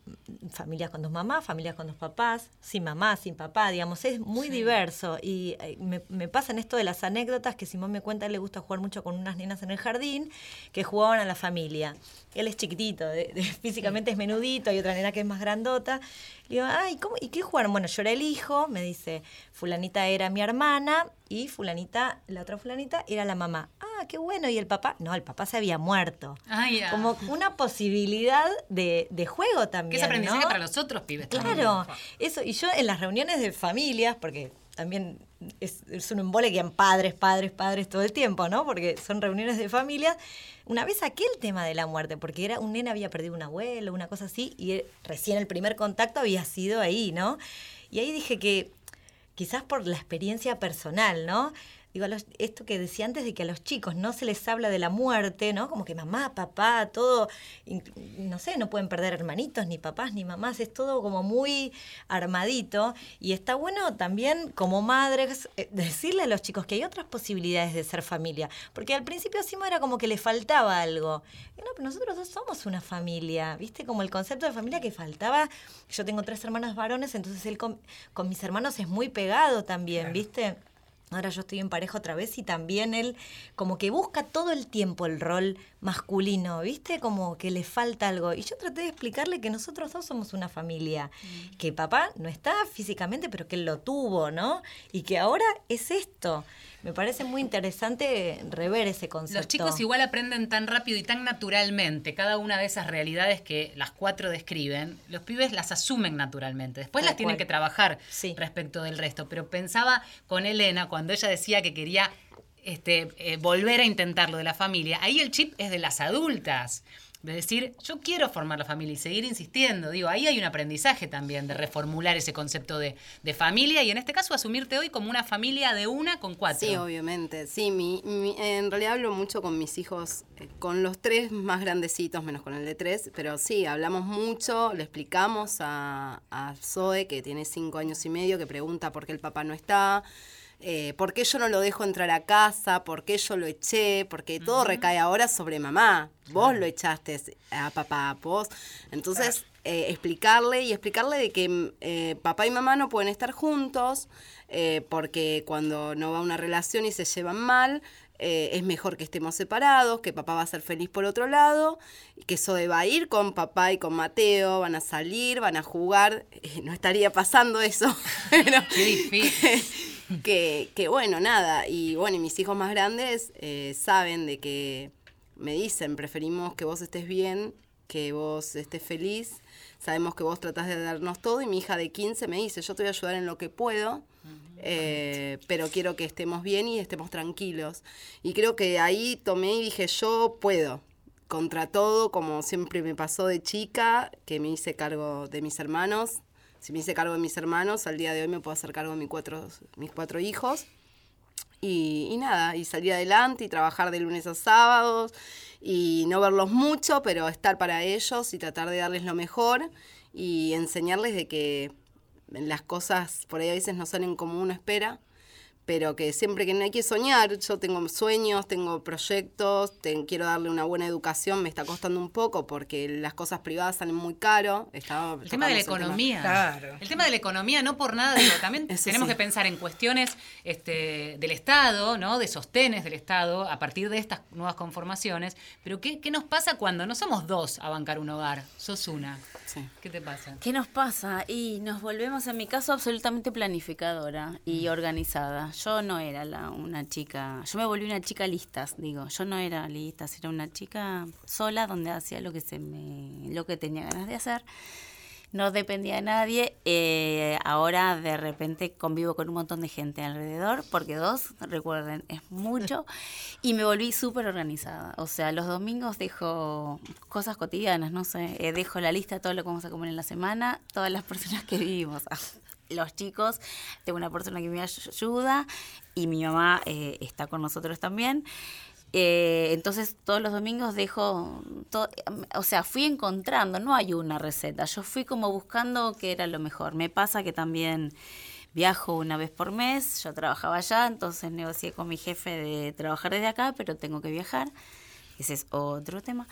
familias con dos mamás, familias con dos papás, sin mamá, sin papá, digamos, es muy diverso. Y eh, me, me pasa en esto de las anécdotas que Simón me cuenta, le gusta jugar mucho con unas nenas en el jardín que jugaban a la familia. Él es chiquitito, de- de- físicamente es menudito, hay otra nena que es más grandota. Le digo, ay, ¿cómo, ¿y qué jugaron? Bueno, yo era el hijo, me dice, fulanita era mi hermana y fulanita, la otra fulanita, era la mamá. Ah, qué bueno, ¿y el papá? No, el papá se había muerto. Ah. Como una posibilidad de, de juego también. que es aprendizaje ¿no? para los otros pibes también. Claro, eso. Y yo en las reuniones de familias, porque también es, un embole que han padres, padres, padres todo el tiempo, ¿no? Porque son reuniones de familias. Una vez saqué el tema de la muerte, porque era un nene había perdido un abuelo, una cosa así, y recién el primer contacto había sido ahí, ¿no? Y ahí dije que quizás por la experiencia personal, ¿no? Digo, los- esto que decía antes de que a los chicos no se les habla de la muerte, ¿no? Como que mamá, papá, todo, no sé, no pueden perder hermanitos, ni papás, ni mamás, es todo como muy armadito. Y está bueno también como madres eh, decirle a los chicos que hay otras posibilidades de ser familia. Porque al principio Simo era como que le faltaba algo. Y no, pero nosotros dos somos una familia, ¿viste? Como el concepto de familia que faltaba. Yo tengo tres hermanos varones, entonces él con, con mis hermanos es muy pegado también, ¿viste? Ahora yo estoy en pareja otra vez y también él como que busca todo el tiempo el rol masculino, ¿viste? Como que le falta algo. Y yo traté de explicarle que nosotros dos somos una familia, que papá no está físicamente, pero que él lo tuvo, ¿no? Y que ahora es esto. Me parece muy interesante rever ese concepto. Los chicos igual aprenden tan rápido y tan naturalmente cada una de esas realidades que las cuatro describen, los pibes las asumen naturalmente. Después Tal las tienen que trabajar Sí. respecto del resto. Pero pensaba con Elena cuando ella decía que quería este, eh, volver a intentar lo de la familia. Ahí el chip es de las adultas. De decir, yo quiero formar la familia y seguir insistiendo. Digo, ahí hay un aprendizaje también de reformular ese concepto de, de familia y en este caso asumirte hoy como una familia de una con cuatro. Sí, obviamente. Sí, mi, mi- en realidad hablo mucho con mis hijos, eh, con los tres más grandecitos, menos con el de tres, pero sí, hablamos mucho, le explicamos a, a Zoe, que tiene cinco años y medio, que pregunta por qué el papá no está, eh, por qué yo no lo dejo entrar a casa, por qué yo lo eché, porque todo recae ahora sobre mamá. Vos lo echaste a papá, vos. Entonces, eh, explicarle y explicarle de que mm, eh, papá y mamá no pueden estar juntos, eh, porque cuando no va una relación y se llevan mal, eh, es mejor que estemos separados, que papá va a ser feliz por otro lado, que Zoe va a ir con papá y con Mateo, van a salir, van a jugar, eh, no estaría pasando eso, pero Qué difícil. que, que bueno, nada, y bueno, y mis hijos más grandes eh, saben de que me dicen, preferimos que vos estés bien, que vos estés feliz, sabemos que vos tratás de darnos todo, y mi hija de 15 me dice, yo te voy a ayudar en lo que puedo, eh, pero quiero que estemos bien y estemos tranquilos. Y creo que ahí tomé y dije, yo puedo. Contra todo, como siempre me pasó de chica, que me hice cargo de mis hermanos. Si me hice cargo de mis hermanos, al día de hoy me puedo hacer cargo de mis cuatro, mis cuatro hijos. Y, y nada, y salir adelante y trabajar de lunes a sábados y no verlos mucho, pero estar para ellos y tratar de darles lo mejor y enseñarles de que las cosas por ahí a veces no salen como uno espera, pero que siempre que hay que soñar, yo tengo sueños, tengo proyectos, te- quiero darle una buena educación, me está costando un poco porque las cosas privadas salen muy caro. Estaba, El tema de la tema. economía. Claro. El tema de la economía, no por nada, digo, también Eso tenemos sí. que pensar en cuestiones este, del Estado, ¿no? De sostenes del Estado a partir de estas nuevas conformaciones. Pero ¿qué, qué nos pasa cuando no somos dos a bancar un hogar? Sos una. Sí. ¿Qué te pasa? ¿Qué nos pasa? Y nos volvemos, en mi caso, absolutamente planificadora y organizada. Yo no era la, una chica, yo me volví una chica listas, digo, yo no era listas, era una chica sola donde hacía lo que se me, lo que tenía ganas de hacer. No dependía de nadie. eh, ahora de repente convivo con un montón de gente alrededor, porque dos, recuerden, es mucho. Y me volví súper organizada. O sea, los domingos dejo cosas cotidianas, no sé, eh, dejo la lista de todo lo que vamos a comer en la semana, todas las personas que vivimos. Los chicos, tengo una persona que me ayuda y mi mamá eh, está con nosotros también. Eh, entonces todos los domingos dejo, to- o sea, fui encontrando, no hay una receta, yo fui como buscando qué era lo mejor. Me pasa que también viajo una vez por mes, yo trabajaba allá, entonces negocié con mi jefe de trabajar desde acá, pero tengo que viajar. Ese es otro tema.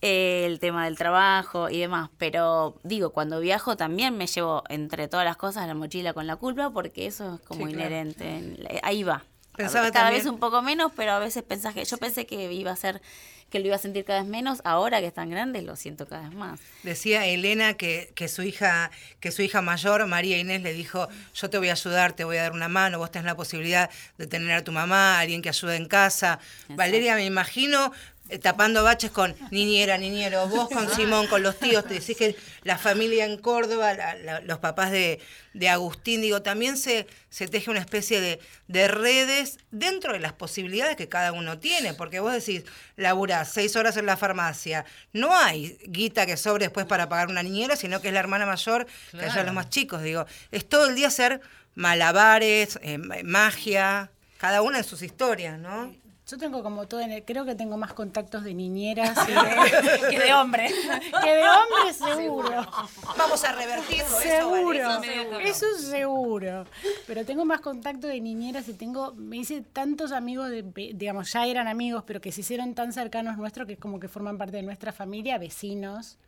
Eh, el tema del trabajo y demás. Pero digo, cuando viajo también me llevo entre todas las cosas la mochila con la culpa porque eso es como Sí, claro. inherente. Ahí va. Pensaba cada también- vez un poco menos, pero a veces pensás que yo pensé que iba a ser que lo iba a sentir cada vez menos, ahora que están grandes lo siento cada vez más. Decía Elena que, que su hija, que su hija mayor, María Inés, le dijo, yo te voy a ayudar, te voy a dar una mano, vos tenés la posibilidad de tener a tu mamá, alguien que ayude en casa. Valeria, me imagino tapando baches con niñera, niñero, vos con Simón, con los tíos, te decís que la familia en Córdoba, la- la- los papás de, de Agustín, digo, también se, se teje una especie de, de redes dentro de las posibilidades que cada uno tiene, porque vos decís, laburás seis horas en la farmacia, no hay guita que sobre después para pagar una niñera, sino que es la hermana mayor que allá los más chicos, digo, es todo el día hacer malabares, eh, ma- magia, cada una en sus historias, ¿no? Yo tengo como todo, en el- creo que tengo más contactos de niñeras de- que de hombres. que de hombres seguro. Vamos a revertirlo, Seguro, eso, Valeria. eso seguro. Pero tengo más contacto de niñeras y tengo, me hice tantos amigos, de, digamos, ya eran amigos, pero que se hicieron tan cercanos nuestros que es como que forman parte de nuestra familia, vecinos,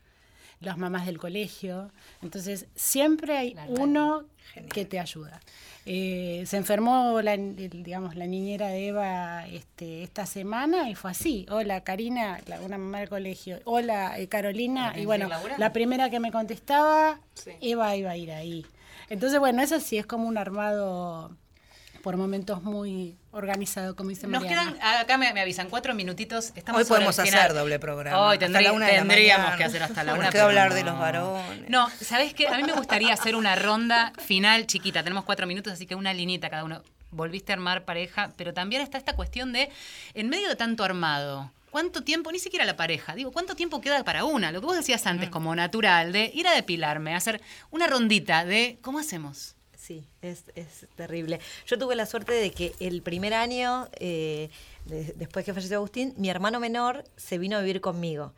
las mamás del colegio. Entonces, siempre hay uno que te ayuda. Eh, se enfermó la, digamos, la niñera de Eva este, esta semana y fue así. Hola, Karina, la- una mamá del colegio. Hola, eh, Carolina. Y bueno, la primera que me contestaba, Eva iba a ir ahí. Entonces, bueno, eso sí es como un armado por momentos muy organizado, como dice Nos Mariana. quedan, acá me, me avisan, cuatro minutitos. Estamos Hoy podemos final. hacer doble programa. Hoy Hasta tendrí- la una de la tendríamos que hacer hasta la Nos una. queda hablar de los varones. No, ¿sabes qué? A mí me gustaría hacer una ronda final chiquita. Tenemos cuatro minutos, así que una linita cada uno. Volviste a armar pareja, pero también está esta cuestión de, en medio de tanto armado, ¿cuánto tiempo, ni siquiera la pareja, digo, ¿cuánto tiempo queda para una? Lo que vos decías antes, como natural, de ir a depilarme, hacer una rondita de, ¿cómo hacemos? Sí, es, es terrible. Yo tuve la suerte de que el primer año, eh, de- después que falleció Agustín, mi hermano menor se vino a vivir conmigo.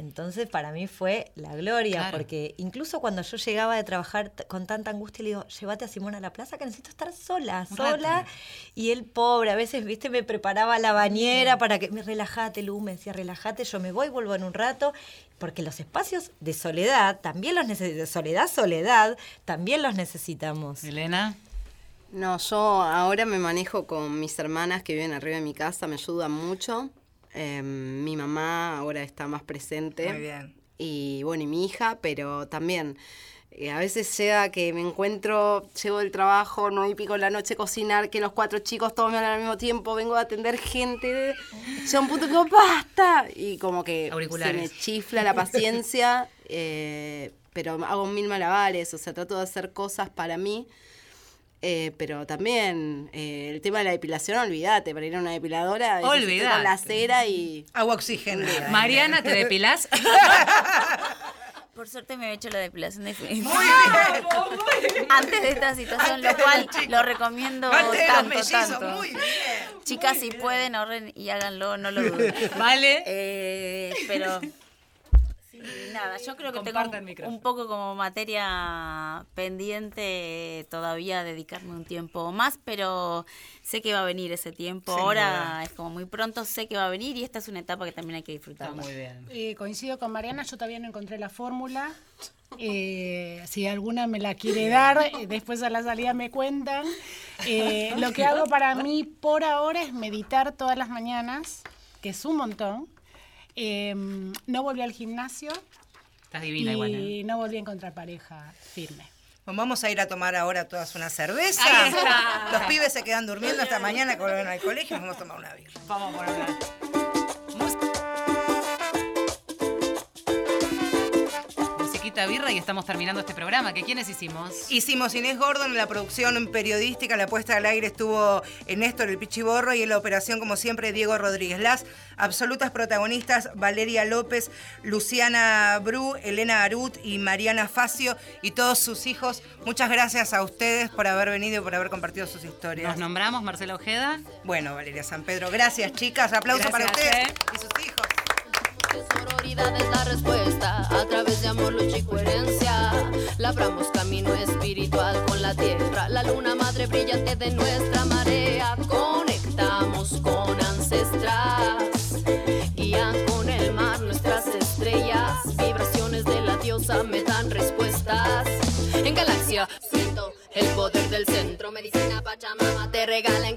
Entonces para mí fue la gloria, Claro. porque incluso cuando yo llegaba de trabajar con tanta angustia, le digo, llévate a Simón a la plaza que necesito estar sola, Un sola. rato. Y él, pobre, a veces, viste, me preparaba la bañera para que me relajate, Lu, me decía, relájate, yo me voy, vuelvo en un rato, porque los espacios de soledad, también los necesitamos, soledad, soledad, también los necesitamos. Elena. No, yo ahora me manejo con mis hermanas que viven arriba de mi casa, me ayudan mucho. Eh, mi mamá ahora está más presente. Muy bien. Y bueno, y mi hija, pero también eh, a veces llega que me encuentro, llego del trabajo, no y pico en la noche a cocinar, que los cuatro chicos todos me hablan al mismo tiempo, vengo a atender gente, llega un punto que digo, ¡basta! Y como que se Auriculares. me chifla la paciencia, eh, pero hago mil malabares, o sea, trato de hacer cosas para mí. Eh, pero también eh, el tema de la depilación, olvídate, para ir a una depiladora, estoy con la Olvídate. cera y... Agua oxigenada. Mariana, ¿te depilás? Por suerte me he hecho la depilación definitiva. Antes de esta situación, Antes lo cual lo recomiendo Antes de los tanto, tanto. muy bien. Chicas, si pueden, ahorren y háganlo, no lo duden. ¿Vale? Eh, pero nada, yo creo que Compartan tengo un poco como materia pendiente todavía dedicarme un tiempo más, pero sé que va a venir ese tiempo. Sin Ahora duda. es como muy pronto, sé que va a venir y esta es una etapa que también hay que disfrutar. Está muy bien. Eh, coincido con Mariana, yo todavía no encontré la fórmula. Eh, si alguna me la quiere dar, eh, después a la salida me cuentan. Eh, lo que hago para mí por ahora es meditar todas las mañanas, que es un montón. Eh, no volví al gimnasio Estás divina igual. ¿eh? y no volví a encontrar pareja firme. Pues vamos a ir a tomar ahora todas una cerveza. Ahí está. Los pibes se quedan durmiendo hasta mañana que vuelven al colegio. Vamos a tomar una birra. Vamos por hablar. Birra y estamos terminando este programa. ¿Que quiénes hicimos? Hicimos Inés Gordon en la producción periodística, la puesta al aire estuvo Néstor el Pichiborro y en la operación, como siempre, Diego Rodríguez. Las absolutas protagonistas, Valeria López, Luciana Bru, Elena Arut y Mariana Facio y todos sus hijos. Muchas gracias a ustedes por haber venido y por haber compartido sus historias. Nos nombramos Marcela Ojeda. Bueno, Valeria San Pedro, gracias chicas, aplauso para ustedes eh. y sus hijos. Sororidad es la respuesta a través de amor, lucha y coherencia. Labramos camino espiritual con la tierra, la luna madre brillante de nuestra marea. Conectamos con ancestras, guían con el mar nuestras estrellas. Vibraciones de la diosa me dan respuestas. En galaxia siento el poder del centro, medicina Pachamama te regala en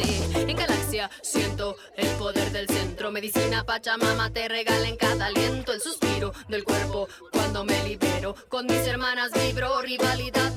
Siento el poder del centro, medicina Pachamama te regala en cada aliento el suspiro del cuerpo cuando me libero. Con mis hermanas vibro, rivalidad